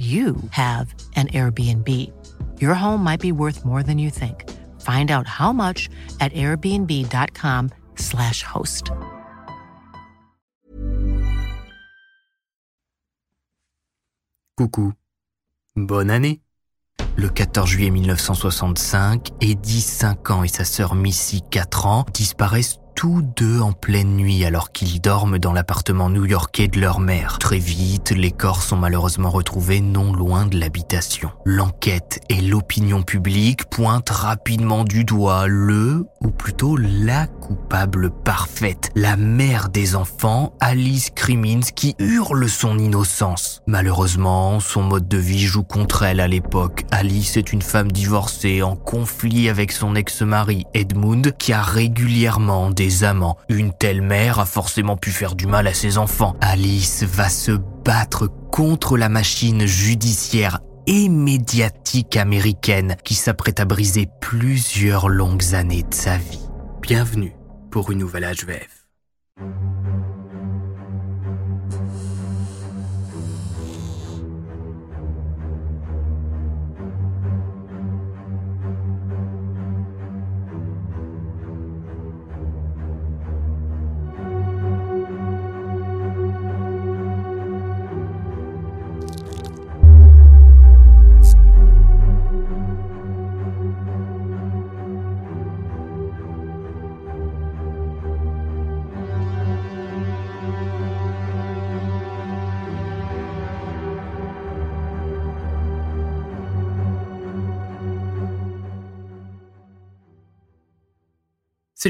you have an Airbnb. Your home might be worth more than you think. Find out how much at airbnb.com/slash host. Coucou. Bonne année. Le 14 juillet 1965, Eddie, 5 ans, et sa sœur Missy, 4 ans, disparaissent tous deux en pleine nuit alors qu'ils dorment dans l'appartement new-yorkais de leur mère. Très vite, les corps sont malheureusement retrouvés non loin de l'habitation. L'enquête et l'opinion publique pointent rapidement du doigt le, ou plutôt la coupable parfaite, la mère des enfants, Alice Crimmins, qui hurle son innocence. Malheureusement, son mode de vie joue contre elle à l'époque. Alice est une femme divorcée en conflit avec son ex-mari Edmund, qui a régulièrement des amants. Une telle mère a forcément pu faire du mal à ses enfants. Alice va se battre contre la machine judiciaire et médiatique américaine qui s'apprête à briser plusieurs longues années de sa vie. Bienvenue pour une nouvelle HVF.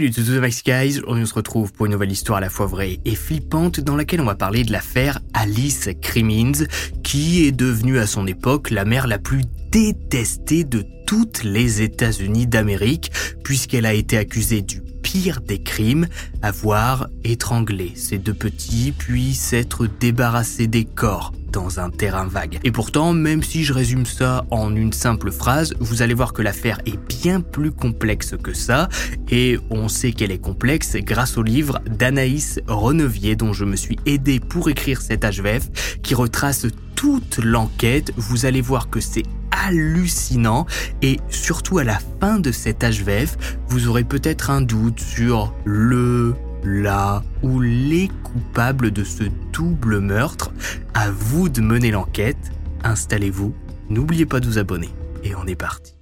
Salut tous les Guys, aujourd'hui on se retrouve pour une nouvelle histoire à la fois vraie et flippante dans laquelle on va parler de l'affaire Alice Crimmins qui est devenue à son époque la mère la plus détestée de toutes les États-Unis d'Amérique puisqu'elle a été accusée du pire des crimes, avoir étranglé ses deux petits puis s'être débarrassée des corps dans un terrain vague. Et pourtant, même si je résume ça en une simple phrase, vous allez voir que l'affaire est bien plus complexe que ça, et on sait qu'elle est complexe grâce au livre d'Anaïs Renevier dont je me suis aidé pour écrire cet HVF, qui retrace toute l'enquête. Vous allez voir que c'est hallucinant et surtout à la fin de cet HVF, vous aurez peut-être un doute sur le là ou les coupables de ce double meurtre. À vous de mener l'enquête. Installez-vous, n'oubliez pas de vous abonner. Et on est parti.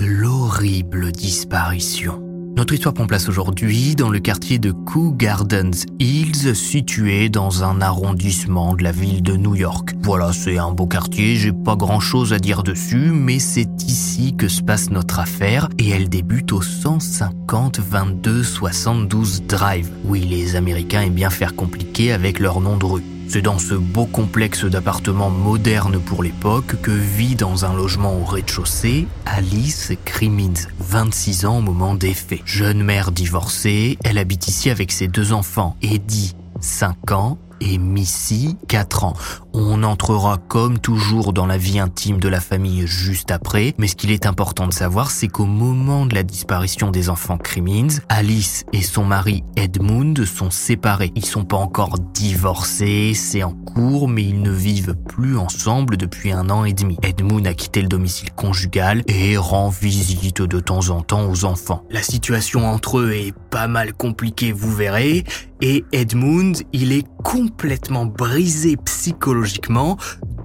L'horrible disparition. Notre histoire prend place aujourd'hui dans le quartier de Kew Gardens Hills, situé dans un arrondissement de la ville de New York. Voilà, c'est un beau quartier, j'ai pas grand chose à dire dessus, mais c'est ici que se passe notre affaire et elle débute au 150 22 72 Drive. Oui, les Américains aiment bien faire compliqué avec leur nom de rue. C'est dans ce beau complexe d'appartements modernes pour l'époque que vit dans un logement au rez-de-chaussée Alice Crimmins, 26 ans au moment des faits. Jeune mère divorcée, elle habite ici avec ses deux enfants, Eddie, 5 ans, et Missy, 4 ans. On entrera comme toujours dans la vie intime de la famille juste après, mais ce qu'il est important de savoir, c'est qu'au moment de la disparition des enfants Crimmins, Alice et son mari Edmund sont séparés. Ils sont pas encore divorcés, c'est en cours, mais ils ne vivent plus ensemble depuis un an et demi. Edmund a quitté le domicile conjugal et rend visite de temps en temps aux enfants. La situation entre eux est pas mal compliquée, vous verrez, et Edmund, il est complètement brisé psychologiquement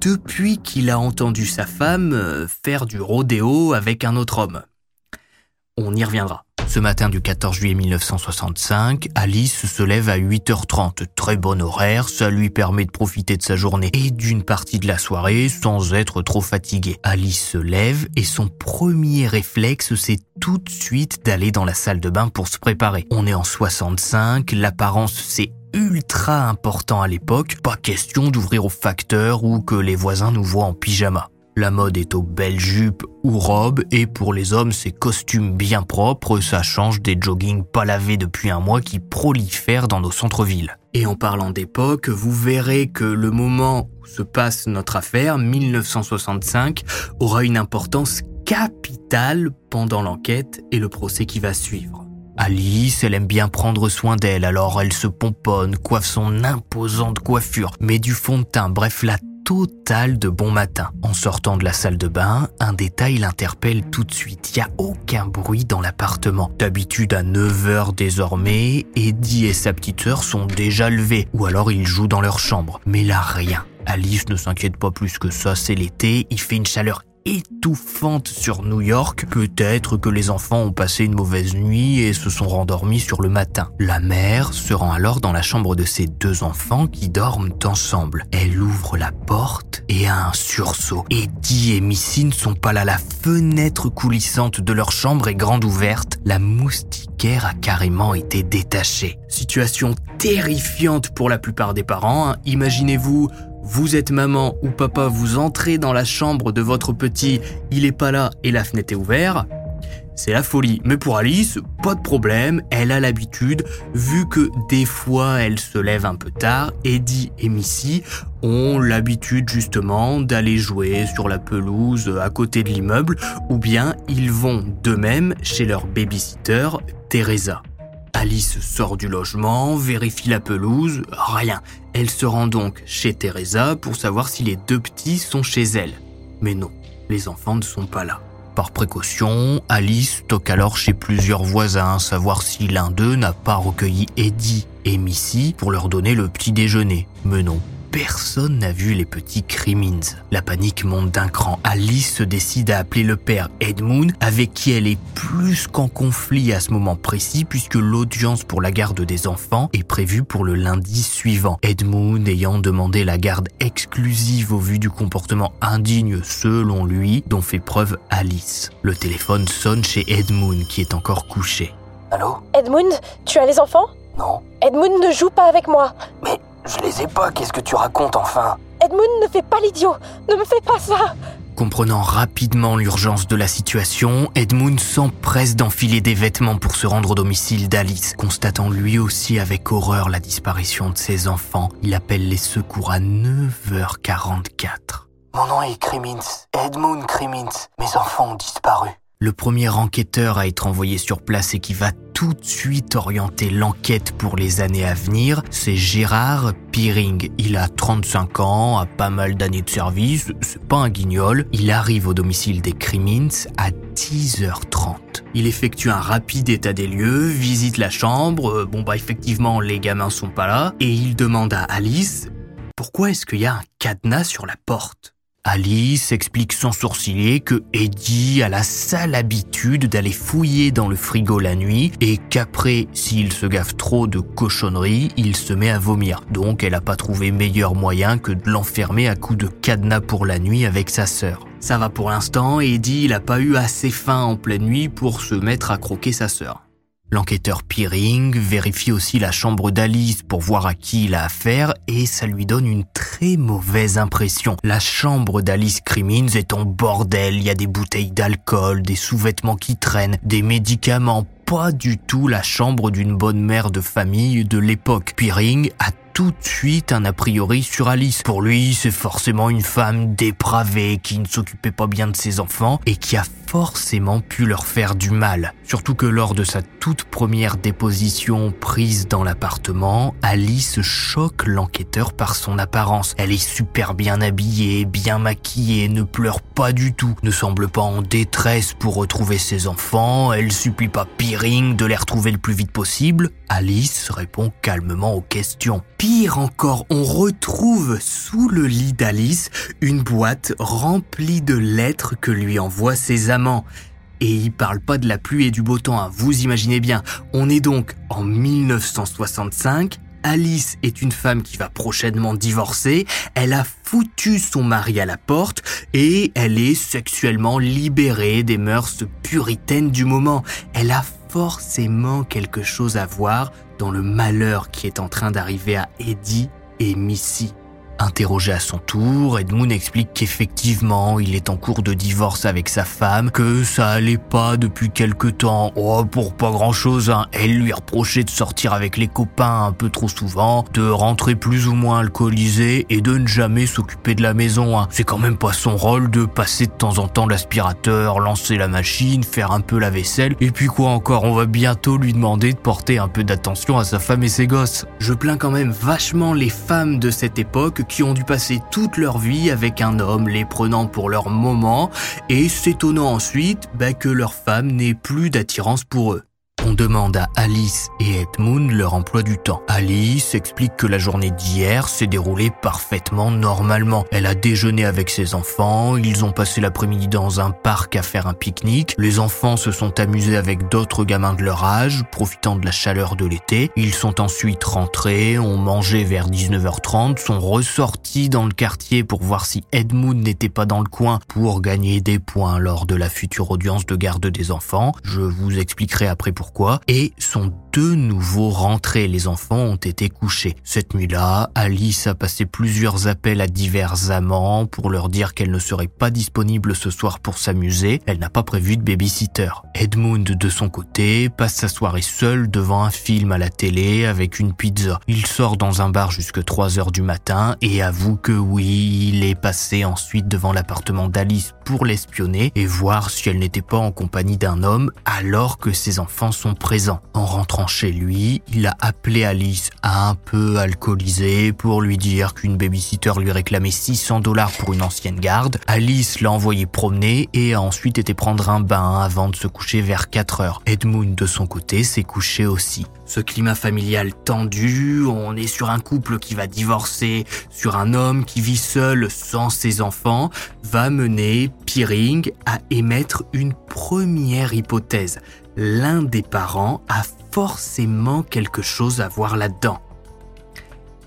depuis qu'il a entendu sa femme euh, faire du rodéo avec un autre homme. On y reviendra. Ce matin du 14 juillet 1965, Alice se lève à 8h30. Très bon horaire, ça lui permet de profiter de sa journée et d'une partie de la soirée sans être trop fatiguée. Alice se lève et son premier réflexe, c'est tout de suite d'aller dans la salle de bain pour se préparer. On est en 65, l'apparence c'est ultra important à l'époque, pas question d'ouvrir au facteur ou que les voisins nous voient en pyjama. La mode est aux belles jupes ou robes et pour les hommes c'est costumes bien propres, ça change des joggings pas lavés depuis un mois qui prolifèrent dans nos centres-villes. Et en parlant d'époque, vous verrez que le moment où se passe notre affaire, 1965, aura une importance capitale pendant l'enquête et le procès qui va suivre. Alice, elle aime bien prendre soin d'elle, alors elle se pomponne, coiffe son imposante coiffure, met du fond de teint, bref, la totale de bon matin. En sortant de la salle de bain, un détail l'interpelle tout de suite. Il n'y a aucun bruit dans l'appartement. D'habitude à 9h désormais, Eddie et sa petite sœur sont déjà levés, ou alors ils jouent dans leur chambre. Mais là, rien. Alice ne s'inquiète pas plus que ça, c'est l'été, il fait une chaleur étouffante sur New York. Peut-être que les enfants ont passé une mauvaise nuit et se sont rendormis sur le matin. La mère se rend alors dans la chambre de ses deux enfants qui dorment ensemble. Elle ouvre la porte et a un sursaut. Eddie et Missy ne sont pas là. La fenêtre coulissante de leur chambre est grande ouverte. La moustiquaire a carrément été détachée. Situation terrifiante pour la plupart des parents. Hein. Imaginez-vous vous êtes maman ou papa, vous entrez dans la chambre de votre petit, il est pas là et la fenêtre est ouverte, c'est la folie. Mais pour Alice, pas de problème, elle a l'habitude, vu que des fois elle se lève un peu tard, Eddie et Missy ont l'habitude justement d'aller jouer sur la pelouse à côté de l'immeuble, ou bien ils vont d'eux-mêmes chez leur babysitter, Teresa. Alice sort du logement, vérifie la pelouse, rien. Elle se rend donc chez Teresa pour savoir si les deux petits sont chez elle. Mais non, les enfants ne sont pas là. Par précaution, Alice toque alors chez plusieurs voisins, savoir si l'un d'eux n'a pas recueilli Eddie et Missy pour leur donner le petit déjeuner. Mais non, personne n'a vu les petits Crimins. La panique monte d'un cran. Alice se décide à appeler le père Edmund, avec qui elle est plus qu'en conflit à ce moment précis, puisque l'audience pour la garde des enfants est prévue pour le lundi suivant. Edmund ayant demandé la garde exclusive au vu du comportement indigne selon lui dont fait preuve Alice. Le téléphone sonne chez Edmund qui est encore couché. Allô? Edmund, tu as les enfants? Non. Edmund ne joue pas avec moi. Mais je les ai pas, qu'est-ce que tu racontes enfin? Edmund ne fais pas l'idiot. Ne me fais pas ça. Comprenant rapidement l'urgence de la situation, Edmund s'empresse d'enfiler des vêtements pour se rendre au domicile d'Alice. Constatant lui aussi avec horreur la disparition de ses enfants, il appelle les secours à 9h44. Mon nom est Crimins, Edmund Crimins. Mes enfants ont disparu. Le premier enquêteur à être envoyé sur place et qui va tout de suite orienter l'enquête pour les années à venir, c'est Gérard Piring. Il a 35 ans, a pas mal d'années de service, c'est pas un guignol. Il arrive au domicile des Crimins à 10h30. Il effectue un rapide état des lieux, visite la chambre, euh, bon bah effectivement les gamins sont pas là, et il demande à Alice pourquoi est-ce qu'il y a un cadenas sur la porte? Alice explique sans sourciller que Eddie a la sale habitude d'aller fouiller dans le frigo la nuit et qu'après, s'il se gaffe trop de cochonneries, il se met à vomir. Donc elle n'a pas trouvé meilleur moyen que de l'enfermer à coups de cadenas pour la nuit avec sa sœur. Ça va pour l'instant, Eddie il a pas eu assez faim en pleine nuit pour se mettre à croquer sa sœur. L'enquêteur Peering vérifie aussi la chambre d'Alice pour voir à qui il a affaire et ça lui donne une très mauvaise impression. La chambre d'Alice Crimmins est en bordel, il y a des bouteilles d'alcool, des sous-vêtements qui traînent, des médicaments, pas du tout la chambre d'une bonne mère de famille de l'époque. Peering a tout de suite un a priori sur Alice. Pour lui, c'est forcément une femme dépravée qui ne s'occupait pas bien de ses enfants et qui a forcément pu leur faire du mal. Surtout que lors de sa toute première déposition prise dans l'appartement, Alice choque l'enquêteur par son apparence. Elle est super bien habillée, bien maquillée, ne pleure pas du tout, ne semble pas en détresse pour retrouver ses enfants, elle supplie pas Peering de les retrouver le plus vite possible. Alice répond calmement aux questions. Pire encore, on retrouve sous le lit d'Alice une boîte remplie de lettres que lui envoient ses amants. Et il parle pas de la pluie et du beau temps, hein. vous imaginez bien. On est donc en 1965, Alice est une femme qui va prochainement divorcer, elle a foutu son mari à la porte et elle est sexuellement libérée des mœurs puritaines du moment. Elle a forcément quelque chose à voir dans le malheur qui est en train d'arriver à Eddie et Missy. Interrogé à son tour, Edmund explique qu'effectivement, il est en cours de divorce avec sa femme, que ça allait pas depuis quelque temps. Oh, pour pas grand chose, hein. Elle lui reprochait de sortir avec les copains un peu trop souvent, de rentrer plus ou moins alcoolisé et de ne jamais s'occuper de la maison. Hein. C'est quand même pas son rôle de passer de temps en temps l'aspirateur, lancer la machine, faire un peu la vaisselle. Et puis quoi encore, on va bientôt lui demander de porter un peu d'attention à sa femme et ses gosses. Je plains quand même vachement les femmes de cette époque qui ont dû passer toute leur vie avec un homme, les prenant pour leur moment et s'étonnant ensuite bah, que leur femme n'ait plus d'attirance pour eux. On demande à Alice et Edmund leur emploi du temps. Alice explique que la journée d'hier s'est déroulée parfaitement normalement. Elle a déjeuné avec ses enfants, ils ont passé l'après-midi dans un parc à faire un pique-nique, les enfants se sont amusés avec d'autres gamins de leur âge, profitant de la chaleur de l'été. Ils sont ensuite rentrés, ont mangé vers 19h30, sont ressortis dans le quartier pour voir si Edmund n'était pas dans le coin pour gagner des points lors de la future audience de garde des enfants. Je vous expliquerai après pourquoi et sont de nouveau rentrés. Les enfants ont été couchés. Cette nuit-là, Alice a passé plusieurs appels à divers amants pour leur dire qu'elle ne serait pas disponible ce soir pour s'amuser. Elle n'a pas prévu de babysitter. Edmund, de son côté, passe sa soirée seul devant un film à la télé avec une pizza. Il sort dans un bar jusque 3 heures du matin et avoue que oui, il est passé ensuite devant l'appartement d'Alice pour l'espionner et voir si elle n'était pas en compagnie d'un homme alors que ses enfants sont présents. En rentrant chez lui, il a appelé Alice un peu alcoolisée pour lui dire qu'une babysitter lui réclamait 600 dollars pour une ancienne garde. Alice l'a envoyé promener et a ensuite été prendre un bain avant de se coucher vers 4 heures. Edmund de son côté s'est couché aussi. Ce climat familial tendu, on est sur un couple qui va divorcer, sur un homme qui vit seul sans ses enfants, va mener Peering à émettre une première hypothèse. L'un des parents a forcément quelque chose à voir là-dedans.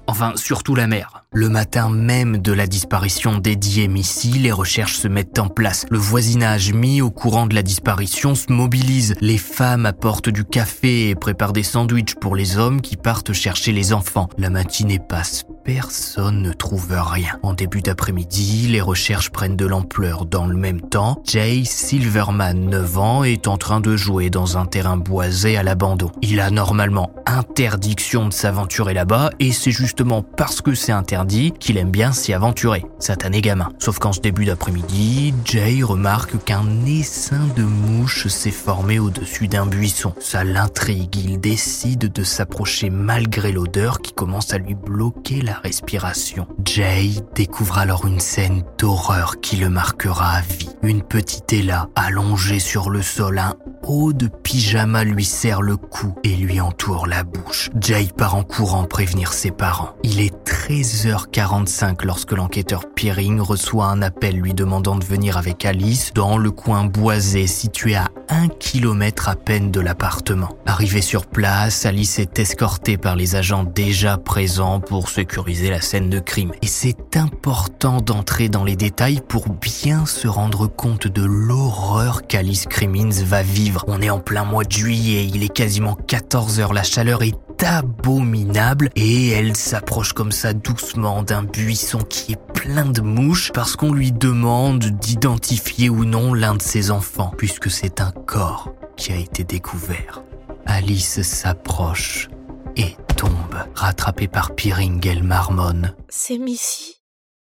Enfin, surtout la mère. Le matin même de la disparition d'Eddie et Missy, les recherches se mettent en place. Le voisinage mis au courant de la disparition se mobilise. Les femmes apportent du café et préparent des sandwichs pour les hommes qui partent chercher les enfants. La matinée passe personne ne trouve rien. En début d'après-midi, les recherches prennent de l'ampleur. Dans le même temps, Jay Silverman, 9 ans, est en train de jouer dans un terrain boisé à l'abandon. Il a normalement interdiction de s'aventurer là-bas et c'est justement parce que c'est interdit qu'il aime bien s'y aventurer. Satané gamin. Sauf qu'en ce début d'après-midi, Jay remarque qu'un essaim de mouches s'est formé au-dessus d'un buisson. Ça l'intrigue, il décide de s'approcher malgré l'odeur qui commence à lui bloquer la respiration. Jay découvre alors une scène d'horreur qui le marquera à vie. Une petite Ella allongée sur le sol, un haut de pyjama lui serre le cou et lui entoure la bouche. Jay part en courant prévenir ses parents. Il est 13h45 lorsque l'enquêteur Peering reçoit un appel lui demandant de venir avec Alice dans le coin boisé situé à un kilomètre à peine de l'appartement. Arrivé sur place, Alice est escortée par les agents déjà présents pour sécuriser la scène de crime. Et c'est important d'entrer dans les détails pour bien se rendre compte de l'horreur qu'Alice Crimmins va vivre. On est en plein mois de juillet, il est quasiment 14 heures, la chaleur est abominable et elle s'approche comme ça doucement d'un buisson qui est plein de mouches parce qu'on lui demande d'identifier ou non l'un de ses enfants puisque c'est un corps qui a été découvert. Alice s'approche et tombe, rattrapée par Peering, elle marmonne. C'est Missy?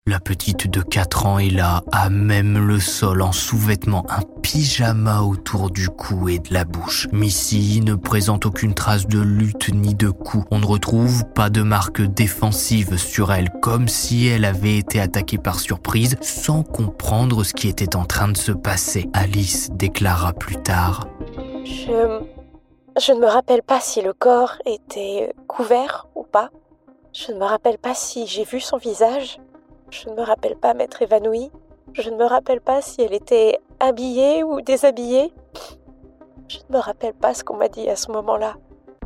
La petite de 4 ans est là, à même le sol en sous-vêtements, un pyjama autour du cou et de la bouche. Missy ne présente aucune trace de lutte ni de coup. On ne retrouve pas de marque défensive sur elle, comme si elle avait été attaquée par surprise sans comprendre ce qui était en train de se passer. Alice déclara plus tard. Je. Je ne me rappelle pas si le corps était couvert ou pas. Je ne me rappelle pas si j'ai vu son visage. Je ne me rappelle pas m'être évanouie. Je ne me rappelle pas si elle était habillée ou déshabillée. Je ne me rappelle pas ce qu'on m'a dit à ce moment-là.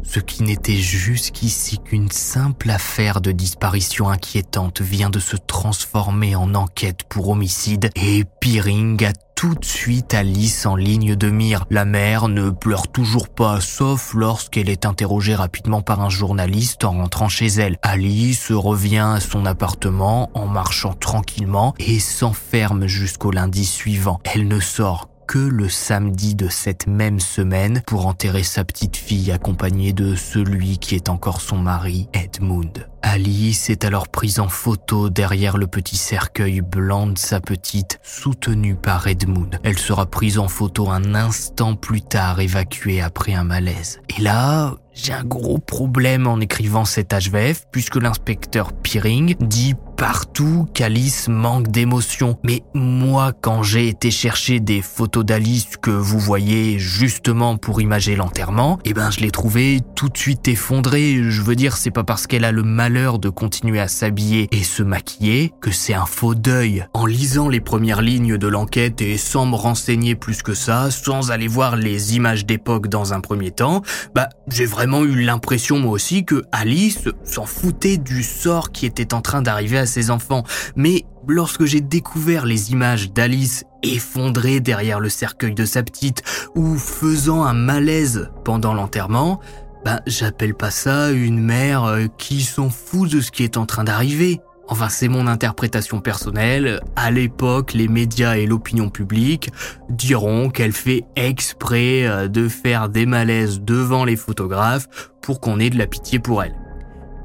Ce qui n'était jusqu'ici qu'une simple affaire de disparition inquiétante vient de se transformer en enquête pour homicide et Peering a tout de suite Alice en ligne de mire. La mère ne pleure toujours pas, sauf lorsqu'elle est interrogée rapidement par un journaliste en rentrant chez elle. Alice revient à son appartement en marchant tranquillement et s'enferme jusqu'au lundi suivant. Elle ne sort que le samedi de cette même semaine pour enterrer sa petite fille accompagnée de celui qui est encore son mari, Edmund. Alice est alors prise en photo derrière le petit cercueil blanc de sa petite, soutenue par Edmund. Elle sera prise en photo un instant plus tard, évacuée après un malaise. Et là, j'ai un gros problème en écrivant cet HVF puisque l'inspecteur Peering dit partout qu'Alice manque d'émotion. Mais moi, quand j'ai été chercher des photos d'Alice que vous voyez justement pour imager l'enterrement, eh ben je l'ai trouvée tout de suite effondrée. Je veux dire, c'est pas parce qu'elle a le malheur de continuer à s'habiller et se maquiller que c'est un faux deuil. En lisant les premières lignes de l'enquête et sans me renseigner plus que ça, sans aller voir les images d'époque dans un premier temps, bah j'ai vraiment eu l'impression moi aussi que Alice s'en foutait du sort qui était en train d'arriver à ses enfants. Mais lorsque j'ai découvert les images d'Alice effondrée derrière le cercueil de sa petite ou faisant un malaise pendant l'enterrement, ben j'appelle pas ça une mère euh, qui s'en fout de ce qui est en train d'arriver. Enfin, c'est mon interprétation personnelle. À l'époque, les médias et l'opinion publique diront qu'elle fait exprès euh, de faire des malaises devant les photographes pour qu'on ait de la pitié pour elle.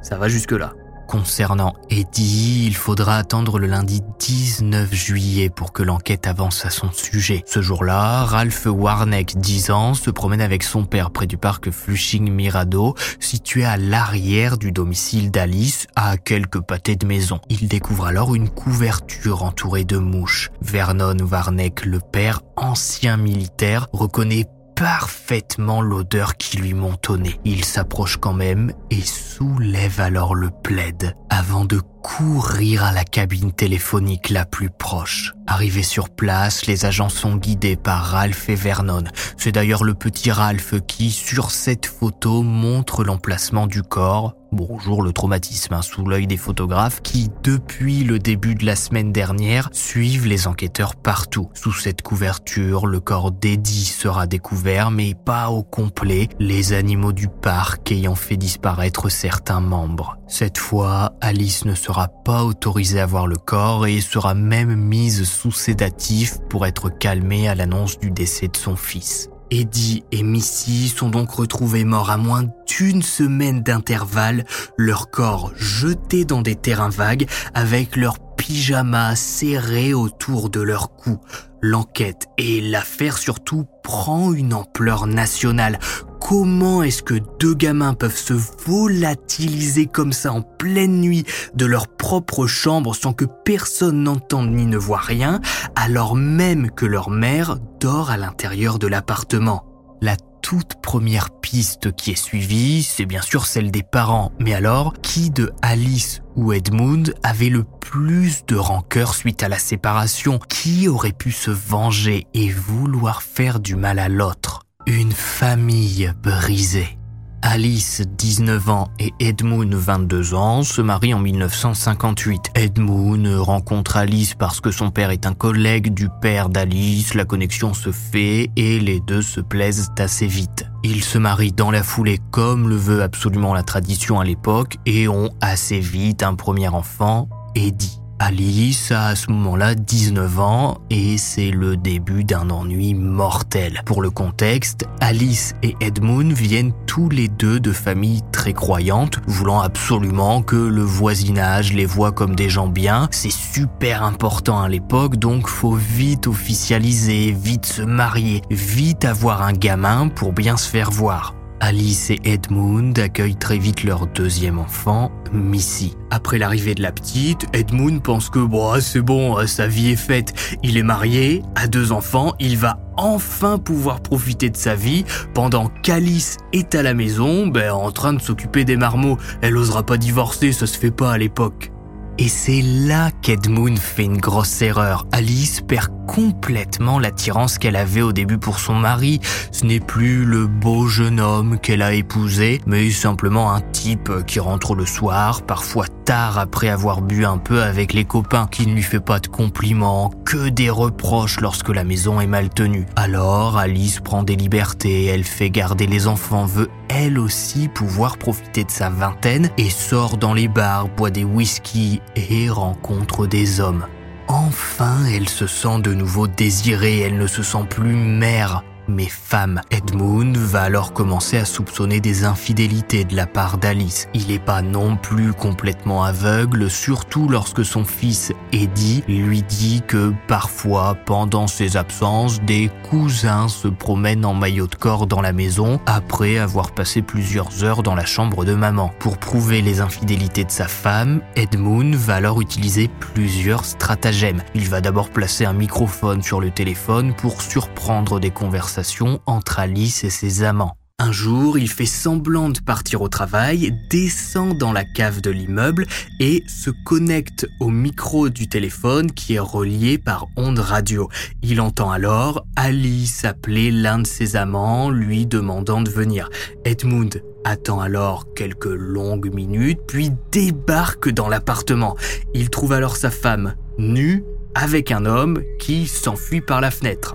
Ça va jusque-là. Concernant Eddie, il faudra attendre le lundi 19 juillet pour que l'enquête avance à son sujet. Ce jour-là, Ralph Warneck, 10 ans, se promène avec son père près du parc Flushing Mirado, situé à l'arrière du domicile d'Alice, à quelques pâtés de maison. Il découvre alors une couverture entourée de mouches. Vernon Warneck, le père, ancien militaire, reconnaît parfaitement l'odeur qui lui montonnait. Il s'approche quand même et soulève alors le plaid avant de courir à la cabine téléphonique la plus proche. Arrivé sur place, les agents sont guidés par Ralph et Vernon. C'est d'ailleurs le petit Ralph qui, sur cette photo, montre l'emplacement du corps. Bonjour le traumatisme hein, sous l'œil des photographes qui, depuis le début de la semaine dernière, suivent les enquêteurs partout. Sous cette couverture, le corps d'Eddie sera découvert, mais pas au complet, les animaux du parc ayant fait disparaître certains membres. Cette fois, Alice ne sera pas autorisée à voir le corps et sera même mise sous sédatif pour être calmée à l'annonce du décès de son fils. Eddie et Missy sont donc retrouvés morts à moins d'une semaine d'intervalle, leur corps jetés dans des terrains vagues avec leurs pyjamas serrés autour de leur cou. L'enquête et l'affaire surtout prend une ampleur nationale. Comment est-ce que deux gamins peuvent se volatiliser comme ça en pleine nuit de leur propre chambre sans que personne n'entende ni ne voit rien, alors même que leur mère dort à l'intérieur de l'appartement? La toute première piste qui est suivie, c'est bien sûr celle des parents. Mais alors, qui de Alice ou Edmund avait le plus de rancœur suite à la séparation? Qui aurait pu se venger et vouloir faire du mal à l'autre? Une famille brisée. Alice, 19 ans, et Edmund, 22 ans, se marient en 1958. Edmund rencontre Alice parce que son père est un collègue du père d'Alice, la connexion se fait et les deux se plaisent assez vite. Ils se marient dans la foulée comme le veut absolument la tradition à l'époque et ont assez vite un premier enfant, Eddie. Alice a à ce moment-là 19 ans et c'est le début d'un ennui mortel. Pour le contexte, Alice et Edmund viennent tous les deux de familles très croyantes, voulant absolument que le voisinage les voit comme des gens bien. C'est super important à l'époque, donc faut vite officialiser, vite se marier, vite avoir un gamin pour bien se faire voir. Alice et Edmund accueillent très vite leur deuxième enfant, Missy. Après l'arrivée de la petite, Edmund pense que bon, c'est bon, sa vie est faite. Il est marié, a deux enfants, il va enfin pouvoir profiter de sa vie pendant qu'Alice est à la maison, ben, en train de s'occuper des marmots. Elle osera pas divorcer, ça se fait pas à l'époque. Et c'est là qu'Edmund fait une grosse erreur. Alice perd complètement l'attirance qu'elle avait au début pour son mari. Ce n'est plus le beau jeune homme qu'elle a épousé, mais simplement un type qui rentre le soir, parfois tard après avoir bu un peu avec les copains, qui ne lui fait pas de compliments, que des reproches lorsque la maison est mal tenue. Alors Alice prend des libertés, elle fait garder les enfants, veut elle aussi pouvoir profiter de sa vingtaine et sort dans les bars, boit des whisky et rencontre des hommes. Enfin, elle se sent de nouveau désirée, elle ne se sent plus mère, mais femme. Edmund va alors commencer à soupçonner des infidélités de la part d'Alice. Il n'est pas non plus complètement aveugle, surtout lorsque son fils Eddie lui dit que parfois, pendant ses absences, des cousins se promènent en maillot de corps dans la maison après avoir passé plusieurs heures dans la chambre de maman. Pour prouver les infidélités de sa femme, Edmund va alors utiliser plusieurs stratagèmes. Il va d'abord placer un microphone sur le téléphone pour surprendre des conversations entre Alice et ses amants. Un jour, il fait semblant de partir au travail, descend dans la cave de l'immeuble et se connecte au micro du téléphone qui est relié par onde radio. Il entend alors Alice appeler l'un de ses amants, lui demandant de venir. Edmund attend alors quelques longues minutes, puis débarque dans l'appartement. Il trouve alors sa femme, nue, avec un homme qui s'enfuit par la fenêtre.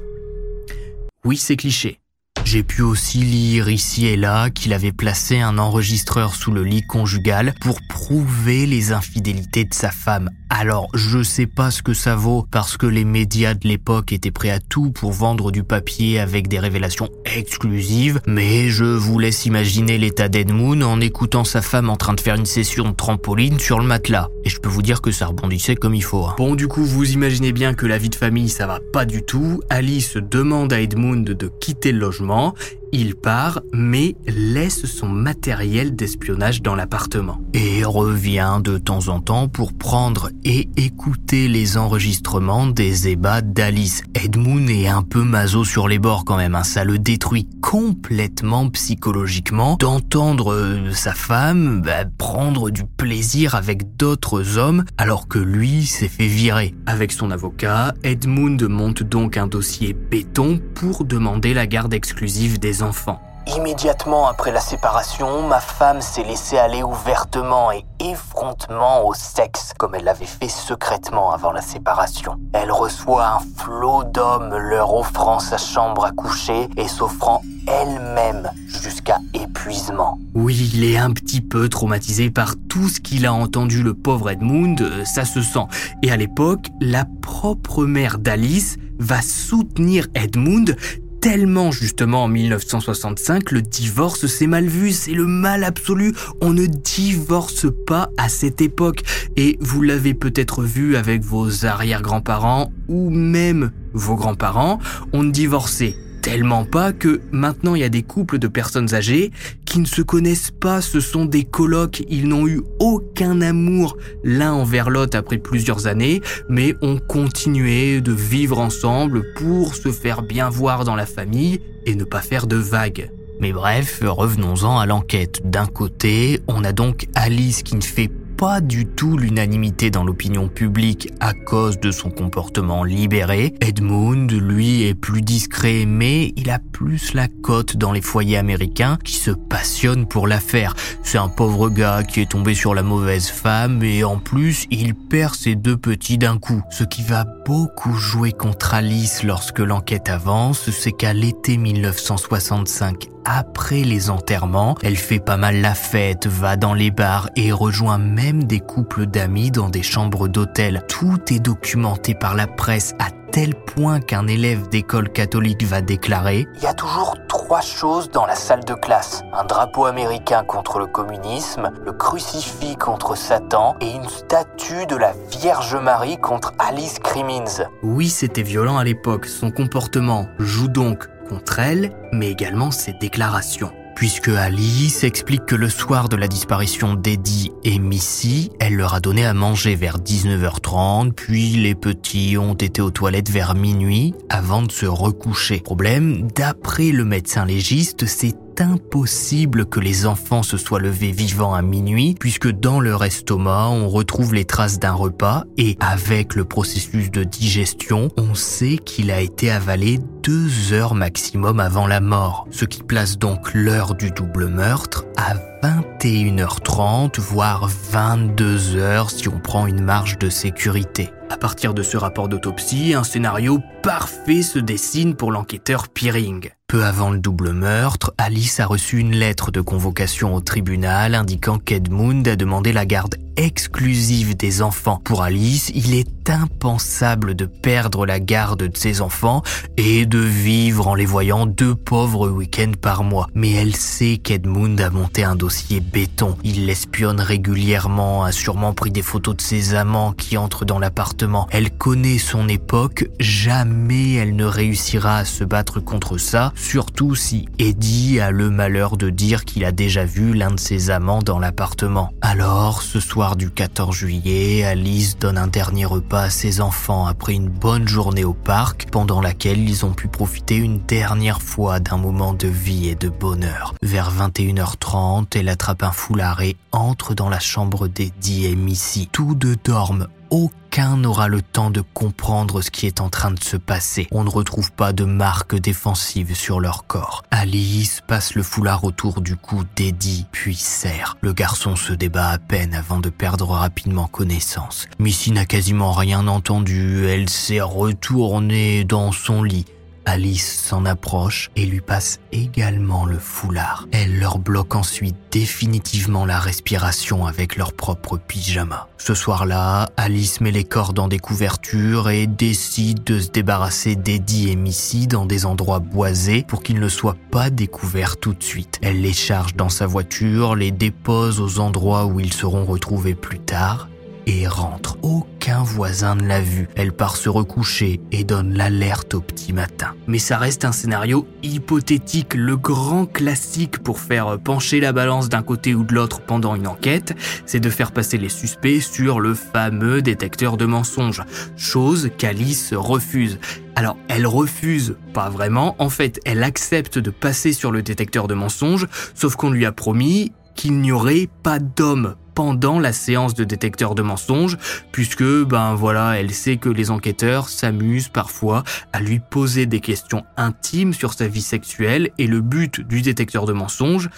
Oui, c'est cliché. J'ai pu aussi lire ici et là qu'il avait placé un enregistreur sous le lit conjugal pour prouver les infidélités de sa femme alors, je sais pas ce que ça vaut parce que les médias de l'époque étaient prêts à tout pour vendre du papier avec des révélations exclusives, mais je vous laisse imaginer l'état d'Edmund en écoutant sa femme en train de faire une session de trampoline sur le matelas. Et je peux vous dire que ça rebondissait comme il faut. Hein. Bon, du coup, vous imaginez bien que la vie de famille, ça va pas du tout. Alice demande à Edmund de quitter le logement il part, mais laisse son matériel d'espionnage dans l'appartement. Et revient de temps en temps pour prendre et écouter les enregistrements des ébats d'Alice. Edmund est un peu maso sur les bords quand même, hein. ça le détruit complètement psychologiquement d'entendre euh, sa femme bah, prendre du plaisir avec d'autres hommes alors que lui s'est fait virer. Avec son avocat, Edmund monte donc un dossier béton pour demander la garde exclusive des enfants. Immédiatement après la séparation, ma femme s'est laissée aller ouvertement et effrontement au sexe, comme elle l'avait fait secrètement avant la séparation. Elle reçoit un flot d'hommes leur offrant sa chambre à coucher et s'offrant elle-même jusqu'à épuisement. Oui, il est un petit peu traumatisé par tout ce qu'il a entendu le pauvre Edmund, euh, ça se sent. Et à l'époque, la propre mère d'Alice va soutenir Edmund tellement justement en 1965 le divorce c'est mal vu, c'est le mal absolu, on ne divorce pas à cette époque. Et vous l'avez peut-être vu avec vos arrière-grands-parents ou même vos grands-parents, on ne divorçait tellement pas que maintenant il y a des couples de personnes âgées qui ne se connaissent pas, ce sont des colocs, ils n'ont eu aucun amour l'un envers l'autre après plusieurs années, mais ont continué de vivre ensemble pour se faire bien voir dans la famille et ne pas faire de vagues. Mais bref, revenons-en à l'enquête. D'un côté, on a donc Alice qui ne fait pas du tout l'unanimité dans l'opinion publique à cause de son comportement libéré. Edmund, lui, est plus discret, mais il a plus la cote dans les foyers américains qui se passionnent pour l'affaire. C'est un pauvre gars qui est tombé sur la mauvaise femme et en plus, il perd ses deux petits d'un coup. Ce qui va beaucoup jouer contre Alice lorsque l'enquête avance, c'est qu'à l'été 1965, après les enterrements, elle fait pas mal la fête, va dans les bars et rejoint même des couples d'amis dans des chambres d'hôtel. Tout est documenté par la presse à tel point qu'un élève d'école catholique va déclarer Il y a toujours trois choses dans la salle de classe. Un drapeau américain contre le communisme, le crucifix contre Satan et une statue de la Vierge Marie contre Alice Crimmins. Oui, c'était violent à l'époque. Son comportement joue donc contre elle, mais également ses déclarations. Puisque Alice explique que le soir de la disparition d'Eddie et Missy, elle leur a donné à manger vers 19h30, puis les petits ont été aux toilettes vers minuit avant de se recoucher. Problème, d'après le médecin légiste, c'est impossible que les enfants se soient levés vivants à minuit, puisque dans leur estomac, on retrouve les traces d'un repas et avec le processus de digestion, on sait qu'il a été avalé deux heures maximum avant la mort, ce qui place donc l'heure du double meurtre à 21h30, voire 22h si on prend une marge de sécurité. À partir de ce rapport d'autopsie, un scénario parfait se dessine pour l'enquêteur Peering. Peu avant le double meurtre, Alice a reçu une lettre de convocation au tribunal indiquant qu'Edmund a demandé la garde exclusive des enfants. Pour Alice, il est impensable de perdre la garde de ses enfants et de vivre en les voyant deux pauvres week-ends par mois. Mais elle sait qu'Edmund a monté un dossier béton. Il l'espionne régulièrement, a sûrement pris des photos de ses amants qui entrent dans l'appartement. Elle connaît son époque, jamais elle ne réussira à se battre contre ça, surtout si Eddie a le malheur de dire qu'il a déjà vu l'un de ses amants dans l'appartement. Alors, ce soir du 14 juillet, Alice donne un dernier repas à ses enfants après une bonne journée au parc, pendant laquelle ils ont pu profiter une dernière fois d'un moment de vie et de bonheur. Vers 21h30, elle attrape un foulard et entre dans la chambre d'Eddie et Missy. Tous deux dorment aucun n'aura le temps de comprendre ce qui est en train de se passer. On ne retrouve pas de marques défensives sur leur corps. Alice passe le foulard autour du cou d'Eddie, puis serre. Le garçon se débat à peine avant de perdre rapidement connaissance. Missy n'a quasiment rien entendu. Elle s'est retournée dans son lit. Alice s'en approche et lui passe également le foulard. Elle leur bloque ensuite définitivement la respiration avec leur propre pyjama. Ce soir-là, Alice met les corps dans des couvertures et décide de se débarrasser d'Eddie et Missy dans des endroits boisés pour qu'ils ne soient pas découverts tout de suite. Elle les charge dans sa voiture, les dépose aux endroits où ils seront retrouvés plus tard et rentre. Aucun voisin ne l'a vue. Elle part se recoucher et donne l'alerte au petit matin. Mais ça reste un scénario hypothétique, le grand classique pour faire pencher la balance d'un côté ou de l'autre pendant une enquête, c'est de faire passer les suspects sur le fameux détecteur de mensonges, chose qu'Alice refuse. Alors, elle refuse, pas vraiment, en fait, elle accepte de passer sur le détecteur de mensonges, sauf qu'on lui a promis qu'il n'y aurait pas d'homme pendant la séance de détecteur de mensonges, puisque, ben voilà, elle sait que les enquêteurs s'amusent parfois à lui poser des questions intimes sur sa vie sexuelle, et le but du détecteur de mensonges,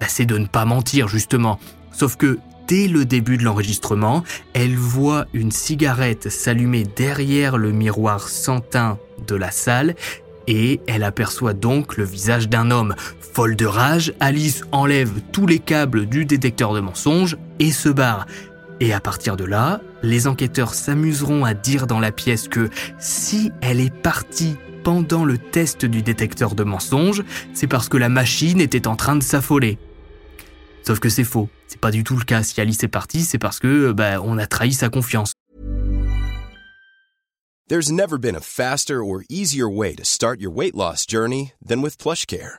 ben, c'est de ne pas mentir, justement. Sauf que dès le début de l'enregistrement, elle voit une cigarette s'allumer derrière le miroir sans teint de la salle et elle aperçoit donc le visage d'un homme. Folle de rage, Alice enlève tous les câbles du détecteur de mensonges et se barre. Et à partir de là, les enquêteurs s'amuseront à dire dans la pièce que si elle est partie pendant le test du détecteur de mensonges, c'est parce que la machine était en train de s'affoler. Sauf que c'est faux. C'est pas du tout le cas. Si Alice est partie, c'est parce que bah, on a trahi sa confiance. There's never been a faster or easier way to start your weight loss journey than with PlushCare.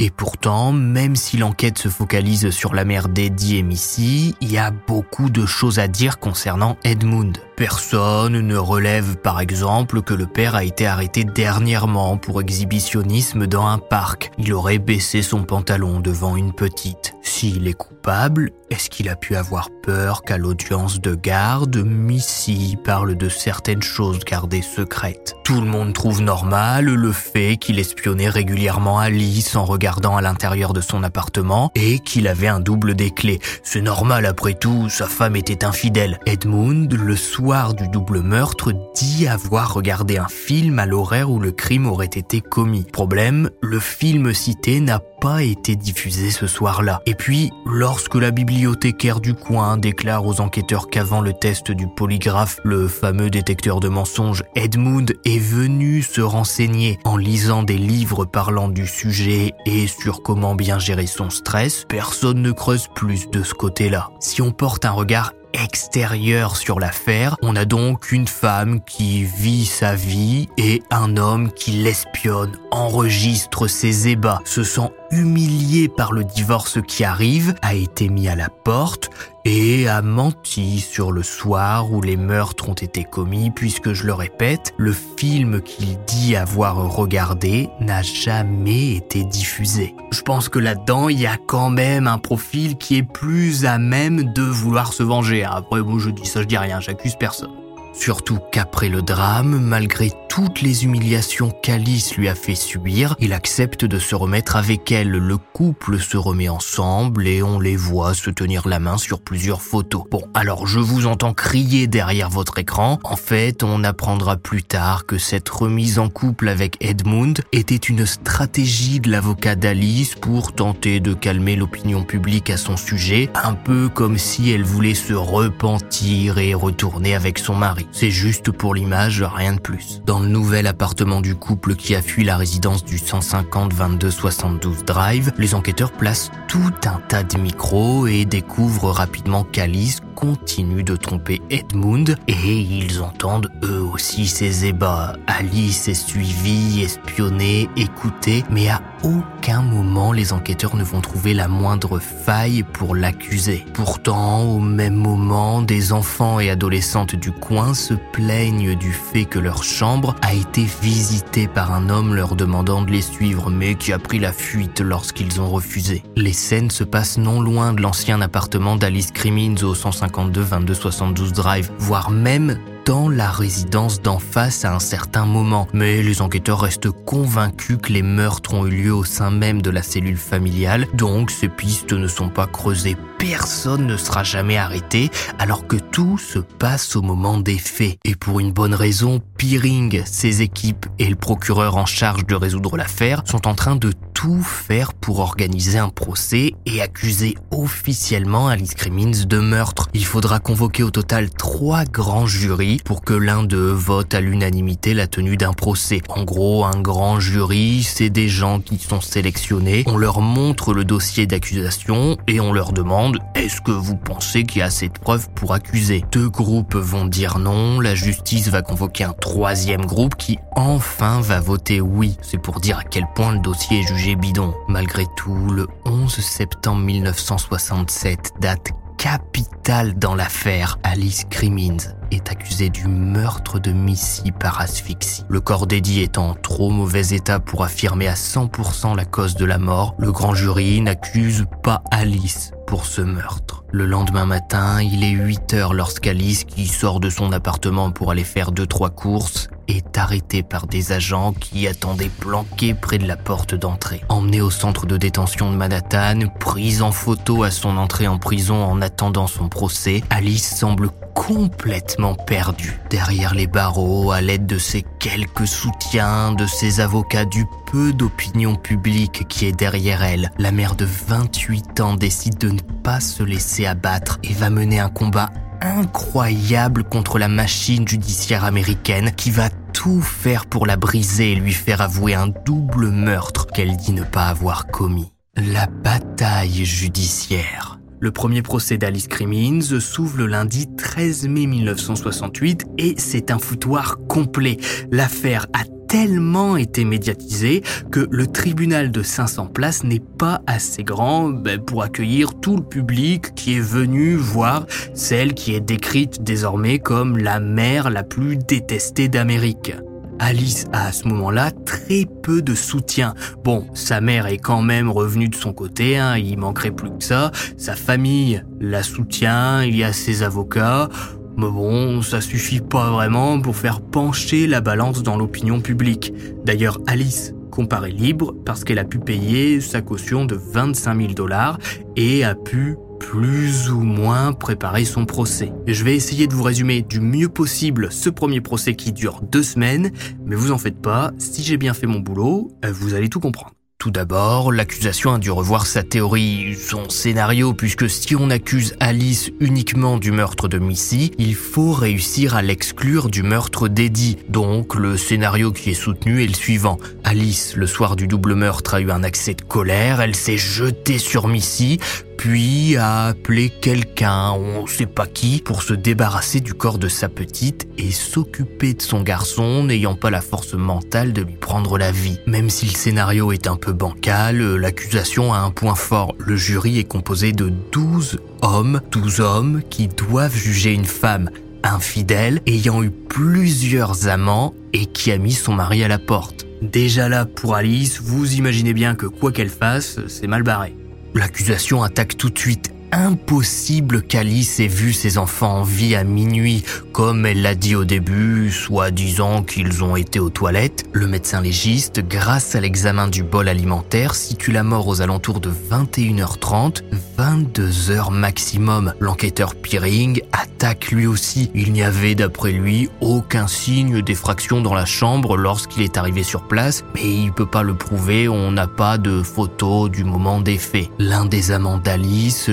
Et pourtant, même si l'enquête se focalise sur la mère d'Eddie et Missy, il y a beaucoup de choses à dire concernant Edmund. Personne ne relève par exemple que le père a été arrêté dernièrement pour exhibitionnisme dans un parc. Il aurait baissé son pantalon devant une petite. S'il est coupable, est-ce qu'il a pu avoir peur qu'à l'audience de garde, Missy parle de certaines choses gardées secrètes? Tout le monde trouve normal le fait qu'il espionnait régulièrement Alice en regardant à l'intérieur de son appartement et qu'il avait un double des clés. C'est normal après tout, sa femme était infidèle. Edmund le souhaite du double meurtre, dit avoir regardé un film à l'horaire où le crime aurait été commis. Problème, le film cité n'a pas été diffusé ce soir-là. Et puis, lorsque la bibliothécaire du coin déclare aux enquêteurs qu'avant le test du polygraphe, le fameux détecteur de mensonges Edmund est venu se renseigner en lisant des livres parlant du sujet et sur comment bien gérer son stress, personne ne creuse plus de ce côté-là. Si on porte un regard extérieur sur l'affaire. On a donc une femme qui vit sa vie et un homme qui l'espionne, enregistre ses ébats, se sent humilié par le divorce qui arrive, a été mis à la porte et a menti sur le soir où les meurtres ont été commis puisque je le répète, le film qu'il dit avoir regardé n'a jamais été diffusé. Je pense que là-dedans, il y a quand même un profil qui est plus à même de vouloir se venger. Après, moi je dis ça, je dis rien, j'accuse personne. Surtout qu'après le drame, malgré toutes les humiliations qu'Alice lui a fait subir, il accepte de se remettre avec elle. Le couple se remet ensemble et on les voit se tenir la main sur plusieurs photos. Bon, alors je vous entends crier derrière votre écran. En fait, on apprendra plus tard que cette remise en couple avec Edmund était une stratégie de l'avocat d'Alice pour tenter de calmer l'opinion publique à son sujet, un peu comme si elle voulait se repentir et retourner avec son mari. C'est juste pour l'image, rien de plus. Dans le nouvel appartement du couple qui a fui la résidence du 150 22 72 Drive, les enquêteurs placent tout un tas de micros et découvrent rapidement qu'Alice continue de tromper Edmund et ils entendent eux aussi ses ébats. Alice est suivie, espionnée, écoutée, mais à aucun moment les enquêteurs ne vont trouver la moindre faille pour l'accuser. Pourtant, au même moment, des enfants et adolescentes du coin se plaignent du fait que leur chambre a été visitée par un homme leur demandant de les suivre, mais qui a pris la fuite lorsqu'ils ont refusé. Les scènes se passent non loin de l'ancien appartement d'Alice Crimmins au 152 22 72 Drive, voire même dans la résidence d'en face à un certain moment. Mais les enquêteurs restent convaincus que les meurtres ont eu lieu au sein même de la cellule familiale, donc ces pistes ne sont pas creusées. Personne ne sera jamais arrêté alors que tout se passe au moment des faits. Et pour une bonne raison, Peering, ses équipes et le procureur en charge de résoudre l'affaire sont en train de tout faire pour organiser un procès et accuser officiellement Alice Crimmins de meurtre. Il faudra convoquer au total trois grands jurys pour que l'un d'eux vote à l'unanimité la tenue d'un procès. En gros, un grand jury, c'est des gens qui sont sélectionnés, on leur montre le dossier d'accusation et on leur demande est-ce que vous pensez qu'il y a assez de preuves pour accuser? Deux groupes vont dire non, la justice va convoquer un troisième groupe qui enfin va voter oui. C'est pour dire à quel point le dossier est jugé bidon. Malgré tout, le 11 septembre 1967, date capitale dans l'affaire, Alice Crimmins est accusée du meurtre de Missy par asphyxie. Le corps d'Eddie est en trop mauvais état pour affirmer à 100% la cause de la mort, le grand jury n'accuse pas Alice pour ce meurtre. Le lendemain matin, il est 8 heures lorsqu'Alice, qui sort de son appartement pour aller faire deux trois courses, est arrêtée par des agents qui attendaient planqués près de la porte d'entrée. Emmenée au centre de détention de Manhattan, prise en photo à son entrée en prison en attendant son procès, Alice semble complètement perdue. Derrière les barreaux, à l'aide de ses quelques soutiens, de ses avocats, du peu d'opinion publique qui est derrière elle, la mère de 28 ans décide de ne pas se laisser abattre et va mener un combat incroyable contre la machine judiciaire américaine qui va tout faire pour la briser et lui faire avouer un double meurtre qu'elle dit ne pas avoir commis. La bataille judiciaire. Le premier procès d'Alice Crimmins s'ouvre le lundi 13 mai 1968 et c'est un foutoir complet. L'affaire a tellement été médiatisée que le tribunal de 500 places n'est pas assez grand ben, pour accueillir tout le public qui est venu voir celle qui est décrite désormais comme la mère la plus détestée d'Amérique. Alice a à ce moment-là très peu de soutien. Bon, sa mère est quand même revenue de son côté, hein, il manquerait plus que ça. Sa famille la soutient, il y a ses avocats. Mais bon, ça suffit pas vraiment pour faire pencher la balance dans l'opinion publique. D'ailleurs, Alice qu'on paraît libre parce qu'elle a pu payer sa caution de 25 000 dollars et a pu plus ou moins préparer son procès. Je vais essayer de vous résumer du mieux possible ce premier procès qui dure deux semaines, mais vous en faites pas, si j'ai bien fait mon boulot, euh, vous allez tout comprendre. Tout d'abord, l'accusation a dû revoir sa théorie, son scénario, puisque si on accuse Alice uniquement du meurtre de Missy, il faut réussir à l'exclure du meurtre d'Eddie. Donc, le scénario qui est soutenu est le suivant. Alice, le soir du double meurtre, a eu un accès de colère, elle s'est jetée sur Missy, puis a appelé quelqu'un, on sait pas qui, pour se débarrasser du corps de sa petite et s'occuper de son garçon n'ayant pas la force mentale de lui prendre la vie. Même si le scénario est un peu bancal, l'accusation a un point fort. Le jury est composé de 12 hommes, 12 hommes qui doivent juger une femme infidèle ayant eu plusieurs amants et qui a mis son mari à la porte. Déjà là, pour Alice, vous imaginez bien que quoi qu'elle fasse, c'est mal barré. L'accusation attaque tout de suite impossible qu'Alice ait vu ses enfants en vie à minuit, comme elle l'a dit au début, soit disant qu'ils ont été aux toilettes. Le médecin légiste, grâce à l'examen du bol alimentaire, situe la mort aux alentours de 21h30, 22h maximum. L'enquêteur Peering attaque lui aussi. Il n'y avait, d'après lui, aucun signe d'effraction dans la chambre lorsqu'il est arrivé sur place, mais il peut pas le prouver, on n'a pas de photo du moment des faits. L'un des amants d'Alice,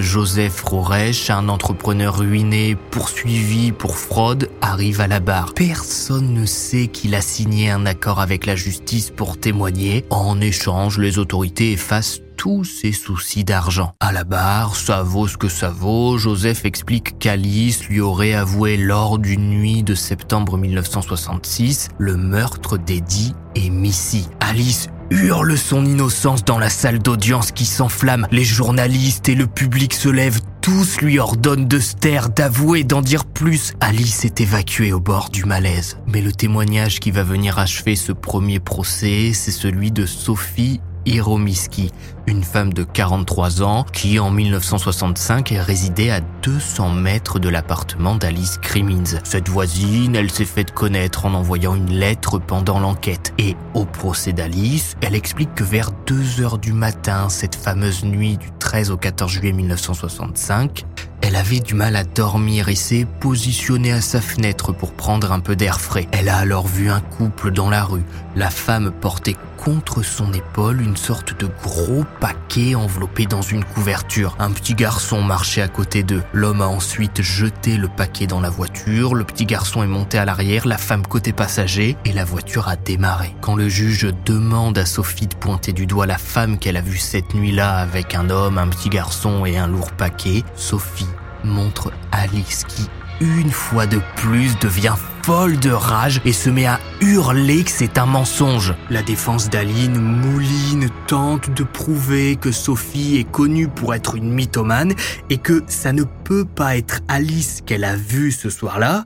Roresh, un entrepreneur ruiné, poursuivi pour fraude, arrive à la barre. Personne ne sait qu'il a signé un accord avec la justice pour témoigner. En échange, les autorités effacent tous ses soucis d'argent. À la barre, ça vaut ce que ça vaut, Joseph explique qu'Alice lui aurait avoué lors d'une nuit de septembre 1966 le meurtre d'Eddie et Missy. Alice hurle son innocence dans la salle d'audience qui s'enflamme. Les journalistes et le public se lèvent, tous lui ordonnent de se taire, d'avouer, d'en dire plus. Alice est évacuée au bord du malaise. Mais le témoignage qui va venir achever ce premier procès, c'est celui de Sophie Hiromiski, une femme de 43 ans qui, en 1965, résidait à 200 mètres de l'appartement d'Alice Crimmins. Cette voisine, elle s'est fait connaître en envoyant une lettre pendant l'enquête. Et au procès d'Alice, elle explique que vers 2 heures du matin, cette fameuse nuit du 13 au 14 juillet 1965, elle avait du mal à dormir et s'est positionnée à sa fenêtre pour prendre un peu d'air frais. Elle a alors vu un couple dans la rue. La femme portait contre son épaule une sorte de gros paquet enveloppé dans une couverture. Un petit garçon marchait à côté d'eux. L'homme a ensuite jeté le paquet dans la voiture, le petit garçon est monté à l'arrière, la femme côté passager et la voiture a démarré. Quand le juge demande à Sophie de pointer du doigt la femme qu'elle a vue cette nuit-là avec un homme, un petit garçon et un lourd paquet, Sophie montre Alice qui, une fois de plus, devient folle de rage et se met à hurler que c'est un mensonge. La défense d'Aline mouline, tente de prouver que Sophie est connue pour être une mythomane et que ça ne peut pas être Alice qu'elle a vue ce soir-là,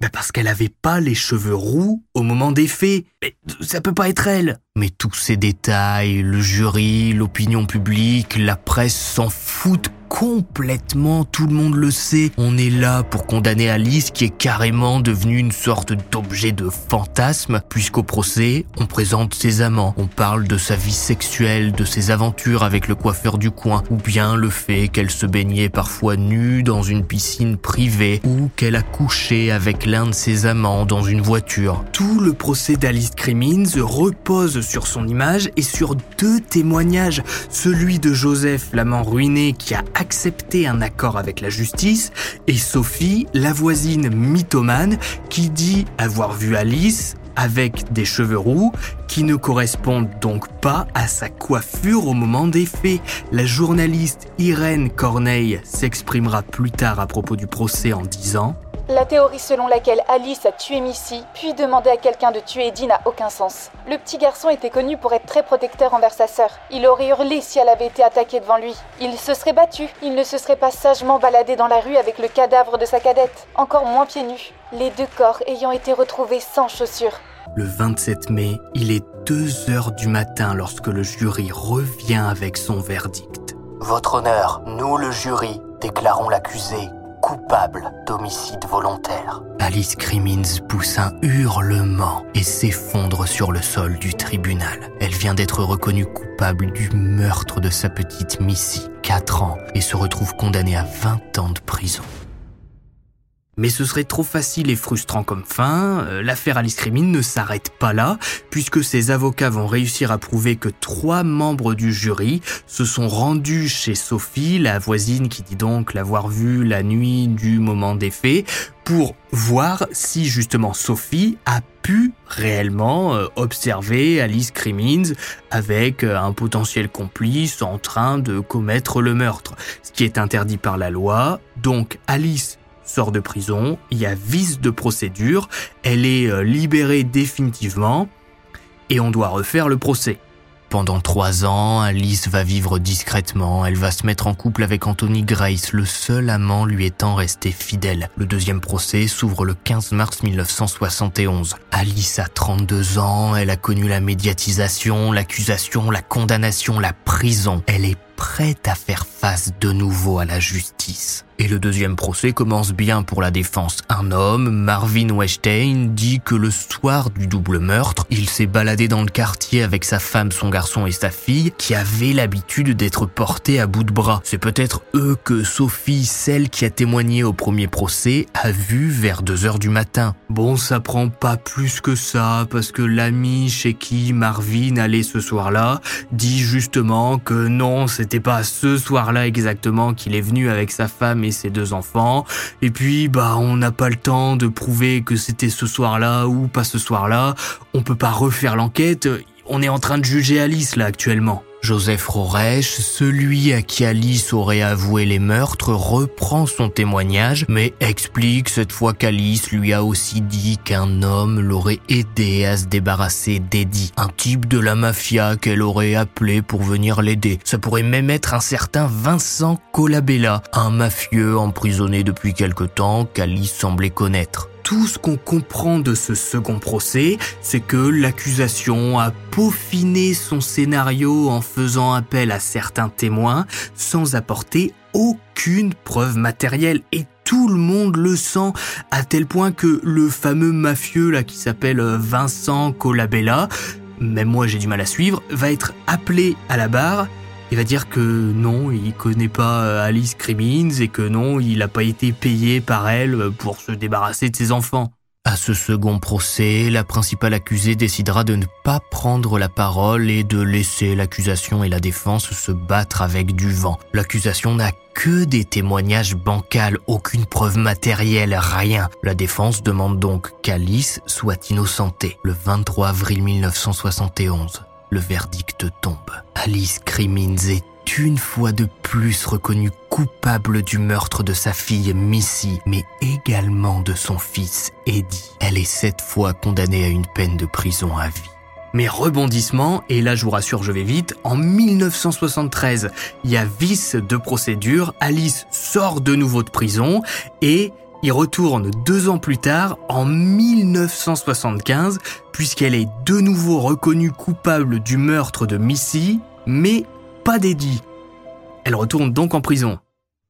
ben parce qu'elle avait pas les cheveux roux au moment des faits. Mais ça peut pas être elle. Mais tous ces détails, le jury, l'opinion publique, la presse s'en foutent complètement, tout le monde le sait. On est là pour condamner Alice qui est carrément devenue une sorte d'objet de fantasme, puisqu'au procès, on présente ses amants, on parle de sa vie sexuelle, de ses aventures avec le coiffeur du coin, ou bien le fait qu'elle se baignait parfois nue dans une piscine privée, ou qu'elle a couché avec l'un de ses amants dans une voiture. Tout le procès d'Alice Crimmins repose sur son image et sur deux témoignages, celui de Joseph, l'amant ruiné qui a accepter un accord avec la justice, et Sophie, la voisine mythomane, qui dit avoir vu Alice avec des cheveux roux qui ne correspondent donc pas à sa coiffure au moment des faits. La journaliste Irène Corneille s'exprimera plus tard à propos du procès en disant la théorie selon laquelle Alice a tué Missy, puis demandé à quelqu'un de tuer Eddie n'a aucun sens. Le petit garçon était connu pour être très protecteur envers sa sœur. Il aurait hurlé si elle avait été attaquée devant lui. Il se serait battu. Il ne se serait pas sagement baladé dans la rue avec le cadavre de sa cadette, encore moins pieds nus. Les deux corps ayant été retrouvés sans chaussures. Le 27 mai, il est 2 heures du matin lorsque le jury revient avec son verdict. Votre honneur, nous le jury, déclarons l'accusé coupable d'homicide volontaire. Alice Crimmins pousse un hurlement et s'effondre sur le sol du tribunal. Elle vient d'être reconnue coupable du meurtre de sa petite Missy, 4 ans, et se retrouve condamnée à 20 ans de prison. Mais ce serait trop facile et frustrant comme fin. Euh, l'affaire Alice Crimin ne s'arrête pas là, puisque ses avocats vont réussir à prouver que trois membres du jury se sont rendus chez Sophie, la voisine qui dit donc l'avoir vue la nuit du moment des faits, pour voir si justement Sophie a pu réellement euh, observer Alice Crimmins avec euh, un potentiel complice en train de commettre le meurtre, ce qui est interdit par la loi. Donc Alice sort de prison, il y a vice de procédure, elle est euh, libérée définitivement et on doit refaire le procès. Pendant trois ans, Alice va vivre discrètement. Elle va se mettre en couple avec Anthony Grace, le seul amant lui étant resté fidèle. Le deuxième procès s'ouvre le 15 mars 1971. Alice a 32 ans, elle a connu la médiatisation, l'accusation, la condamnation, la prison. Elle est prête à faire face de nouveau à la justice. Et le deuxième procès commence bien pour la défense. Un homme, Marvin Weinstein, dit que le soir du double meurtre, il s'est baladé dans le quartier avec sa femme, son garçon et sa fille, qui avaient l'habitude d'être portés à bout de bras. C'est peut-être eux que Sophie, celle qui a témoigné au premier procès, a vu vers 2 heures du matin. Bon, ça prend pas plus que ça, parce que l'ami chez qui Marvin allait ce soir-là dit justement que non, c'était pas ce soir-là exactement qu'il est venu avec sa femme et ses deux enfants. Et puis, bah, on n'a pas le temps de prouver que c'était ce soir-là ou pas ce soir-là. On peut pas refaire l'enquête. On est en train de juger Alice là actuellement. Joseph Roresh, celui à qui Alice aurait avoué les meurtres, reprend son témoignage, mais explique cette fois qu'Alice lui a aussi dit qu'un homme l'aurait aidé à se débarrasser d'Eddie, un type de la mafia qu'elle aurait appelé pour venir l'aider. Ça pourrait même être un certain Vincent Colabella, un mafieux emprisonné depuis quelque temps qu'Alice semblait connaître tout ce qu'on comprend de ce second procès, c'est que l'accusation a peaufiné son scénario en faisant appel à certains témoins sans apporter aucune preuve matérielle. Et tout le monde le sent à tel point que le fameux mafieux qui s'appelle Vincent Colabella, même moi j'ai du mal à suivre, va être appelé à la barre il va dire que non, il connaît pas euh, Alice Crimmins et que non, il n'a pas été payé par elle euh, pour se débarrasser de ses enfants. À ce second procès, la principale accusée décidera de ne pas prendre la parole et de laisser l'accusation et la défense se battre avec du vent. L'accusation n'a que des témoignages bancals, aucune preuve matérielle, rien. La défense demande donc qu'Alice soit innocentée le 23 avril 1971 le verdict tombe. Alice Crimmins est une fois de plus reconnue coupable du meurtre de sa fille Missy, mais également de son fils Eddie. Elle est cette fois condamnée à une peine de prison à vie. Mais rebondissement, et là je vous rassure je vais vite, en 1973, il y a vice de procédure, Alice sort de nouveau de prison et il retourne deux ans plus tard, en 1975, puisqu'elle est de nouveau reconnue coupable du meurtre de Missy, mais pas d'Eddie. Elle retourne donc en prison.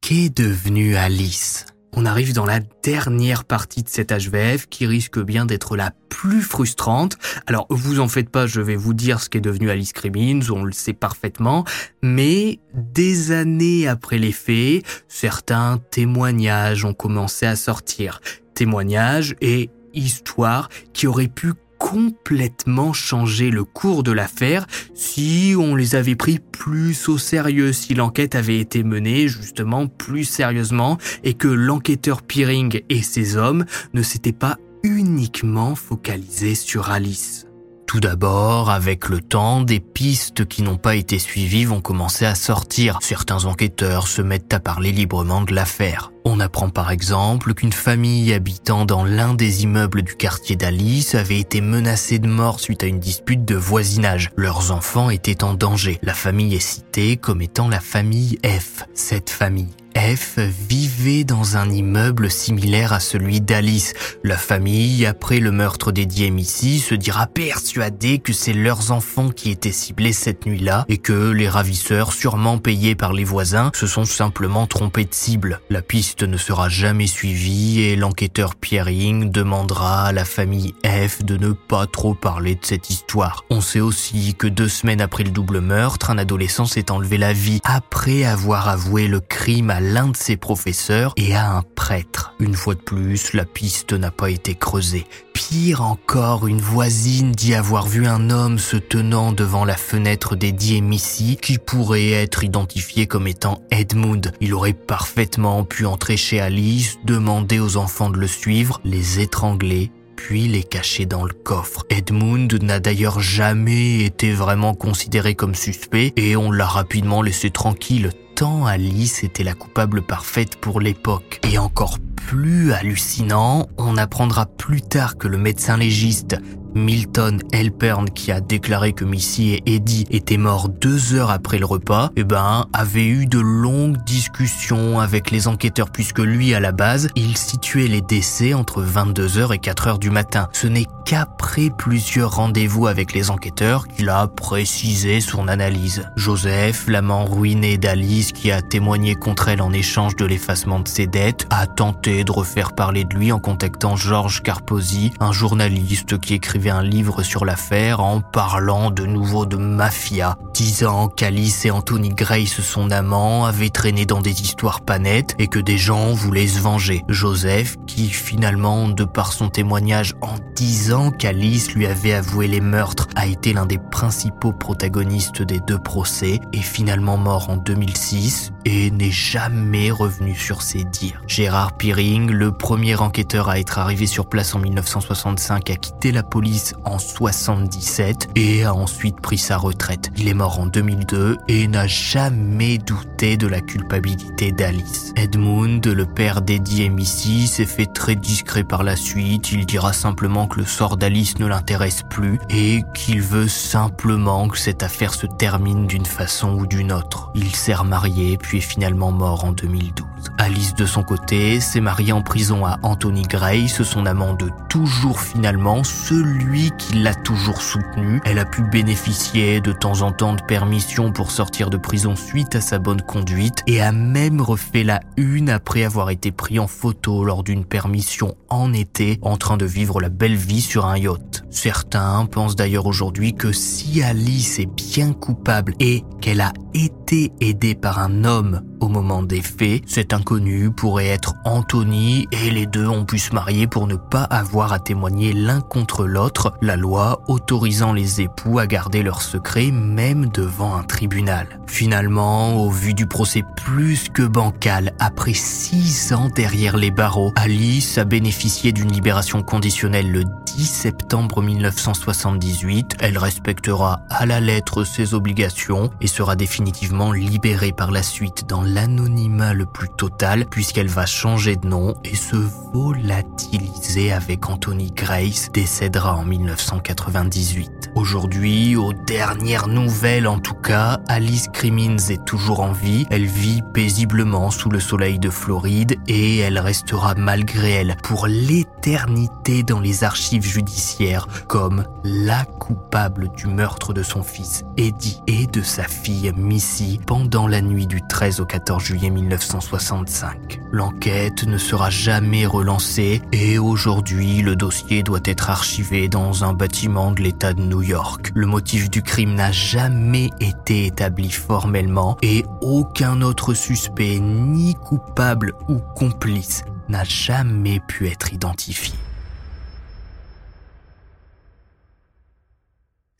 Qu'est devenue Alice? On arrive dans la dernière partie de cette HVF qui risque bien d'être la plus frustrante. Alors vous en faites pas, je vais vous dire ce qu'est devenu Alice Crimmins, on le sait parfaitement, mais des années après les faits, certains témoignages ont commencé à sortir. Témoignages et histoires qui auraient pu complètement changé le cours de l'affaire si on les avait pris plus au sérieux, si l'enquête avait été menée justement plus sérieusement et que l'enquêteur Peering et ses hommes ne s'étaient pas uniquement focalisés sur Alice. Tout d'abord, avec le temps, des pistes qui n'ont pas été suivies vont commencer à sortir. Certains enquêteurs se mettent à parler librement de l'affaire. On apprend par exemple qu'une famille habitant dans l'un des immeubles du quartier d'Alice avait été menacée de mort suite à une dispute de voisinage. Leurs enfants étaient en danger. La famille est citée comme étant la famille F. Cette famille F vivait dans un immeuble similaire à celui d'Alice. La famille, après le meurtre d'Eddie Missy, se dira persuadée que c'est leurs enfants qui étaient ciblés cette nuit-là et que les ravisseurs, sûrement payés par les voisins, se sont simplement trompés de cible. La piste ne sera jamais suivie et l'enquêteur Piering demandera à la famille F de ne pas trop parler de cette histoire. On sait aussi que deux semaines après le double meurtre, un adolescent s'est enlevé la vie après avoir avoué le crime à l'un de ses professeurs et à un prêtre. Une fois de plus, la piste n'a pas été creusée. Pire encore, une voisine dit avoir vu un homme se tenant devant la fenêtre d'Eddie et Missy qui pourrait être identifié comme étant Edmund. Il aurait parfaitement pu entrer chez Alice, demander aux enfants de le suivre, les étrangler puis les cacher dans le coffre. Edmund n'a d'ailleurs jamais été vraiment considéré comme suspect et on l'a rapidement laissé tranquille tant Alice était la coupable parfaite pour l'époque. Et encore plus hallucinant, on apprendra plus tard que le médecin légiste Milton Elpern, qui a déclaré que Missy et Eddie étaient morts deux heures après le repas, eh ben, avait eu de longues discussions avec les enquêteurs puisque lui, à la base, il situait les décès entre 22h et 4h du matin. Ce n'est qu'après plusieurs rendez-vous avec les enquêteurs qu'il a précisé son analyse. Joseph, l'amant ruiné d'Alice qui a témoigné contre elle en échange de l'effacement de ses dettes, a tenté de refaire parler de lui en contactant Georges Carposi, un journaliste qui un livre sur l'affaire en parlant de nouveau de mafia, disant qu'Alice et Anthony Grace, son amant, avaient traîné dans des histoires pas nettes et que des gens voulaient se venger. Joseph, qui finalement, de par son témoignage en disant qu'Alice lui avait avoué les meurtres, a été l'un des principaux protagonistes des deux procès, est finalement mort en 2006 et n'est jamais revenu sur ses dires. Gérard Piring, le premier enquêteur à être arrivé sur place en 1965, a quitté la police en 77 et a ensuite pris sa retraite. Il est mort en 2002 et n'a jamais douté de la culpabilité d'Alice. Edmund, le père d'Eddie et Missy, s'est fait très discret par la suite. Il dira simplement que le sort d'Alice ne l'intéresse plus et qu'il veut simplement que cette affaire se termine d'une façon ou d'une autre. Il s'est remarié puis est finalement mort en 2012. Alice de son côté s'est mariée en prison à Anthony Grace, son amant de toujours finalement, celui qui l'a toujours soutenu. Elle a pu bénéficier de temps en temps de permission pour sortir de prison suite à sa bonne conduite et a même refait la une après avoir été pris en photo lors d'une permission en été en train de vivre la belle vie sur un yacht. Certains pensent d'ailleurs aujourd'hui que si Alice est bien coupable et qu'elle a été aidée par un homme au moment des faits, cet inconnu pourrait être Anthony et les deux ont pu se marier pour ne pas avoir à témoigner l'un contre l'autre, la loi autorisant les époux à garder leur secret même devant un tribunal. Finalement, au vu du procès plus que bancal, après six ans derrière les barreaux, Alice a bénéficié d'une libération conditionnelle le 10 septembre 1978. Elle respectera à la lettre ses obligations et sera définitivement libérée par la suite dans l'anonymat le plus total puisqu'elle va changer de nom et se volatiliser avec Anthony Grace, décédera en 1998. Aujourd'hui, aux dernières nouvelles en tout cas, Alice Crimmins est toujours en vie. Elle vit paisiblement sous le soleil de Floride et elle restera malgré elle pour l'éternité dans les archives judiciaires comme la coupable du meurtre de son fils Eddie et de sa fille Missy pendant la nuit du 13 au 14 juillet 1965. L'enquête ne sera jamais relancée et aujourd'hui le dossier doit être archivé dans un bâtiment de l'État de New York. Le motif du crime n'a jamais été établi formellement et aucun autre suspect ni coupable ou complice n'a jamais pu être identifié.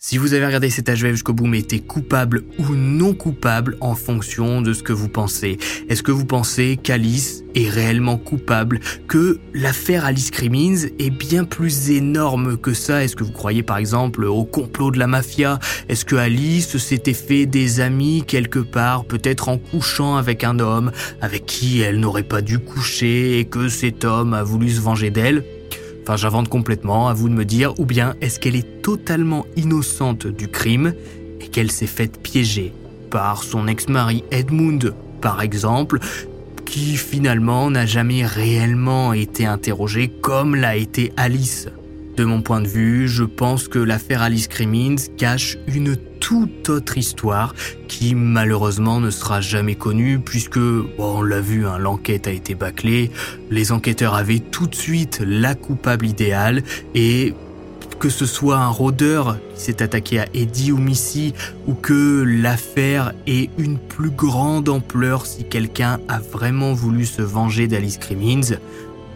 Si vous avez regardé cet HVF jusqu'au bout, mettez coupable ou non coupable en fonction de ce que vous pensez. Est-ce que vous pensez qu'Alice est réellement coupable, que l'affaire Alice Crimmins est bien plus énorme que ça? Est-ce que vous croyez par exemple au complot de la mafia? Est-ce que Alice s'était fait des amis quelque part, peut-être en couchant avec un homme avec qui elle n'aurait pas dû coucher et que cet homme a voulu se venger d'elle? J'invente complètement, à vous de me dire, ou bien est-ce qu'elle est totalement innocente du crime et qu'elle s'est faite piéger par son ex-mari Edmund, par exemple, qui finalement n'a jamais réellement été interrogé comme l'a été Alice? De mon point de vue, je pense que l'affaire Alice Crimmins cache une toute autre histoire qui malheureusement ne sera jamais connue puisque, on l'a vu, hein, l'enquête a été bâclée, les enquêteurs avaient tout de suite la coupable idéale et que ce soit un rôdeur qui s'est attaqué à Eddie ou Missy, ou que l'affaire ait une plus grande ampleur si quelqu'un a vraiment voulu se venger d'Alice Crimmins,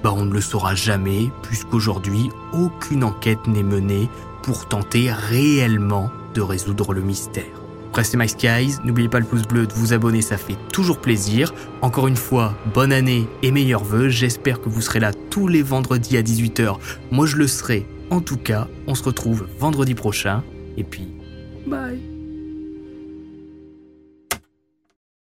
bah on ne le saura jamais, puisqu'aujourd'hui, aucune enquête n'est menée pour tenter réellement de résoudre le mystère. Restez My Skies, n'oubliez pas le pouce bleu de vous abonner, ça fait toujours plaisir. Encore une fois, bonne année et meilleurs vœux, j'espère que vous serez là tous les vendredis à 18h. Moi je le serai en tout cas, on se retrouve vendredi prochain. Et puis, bye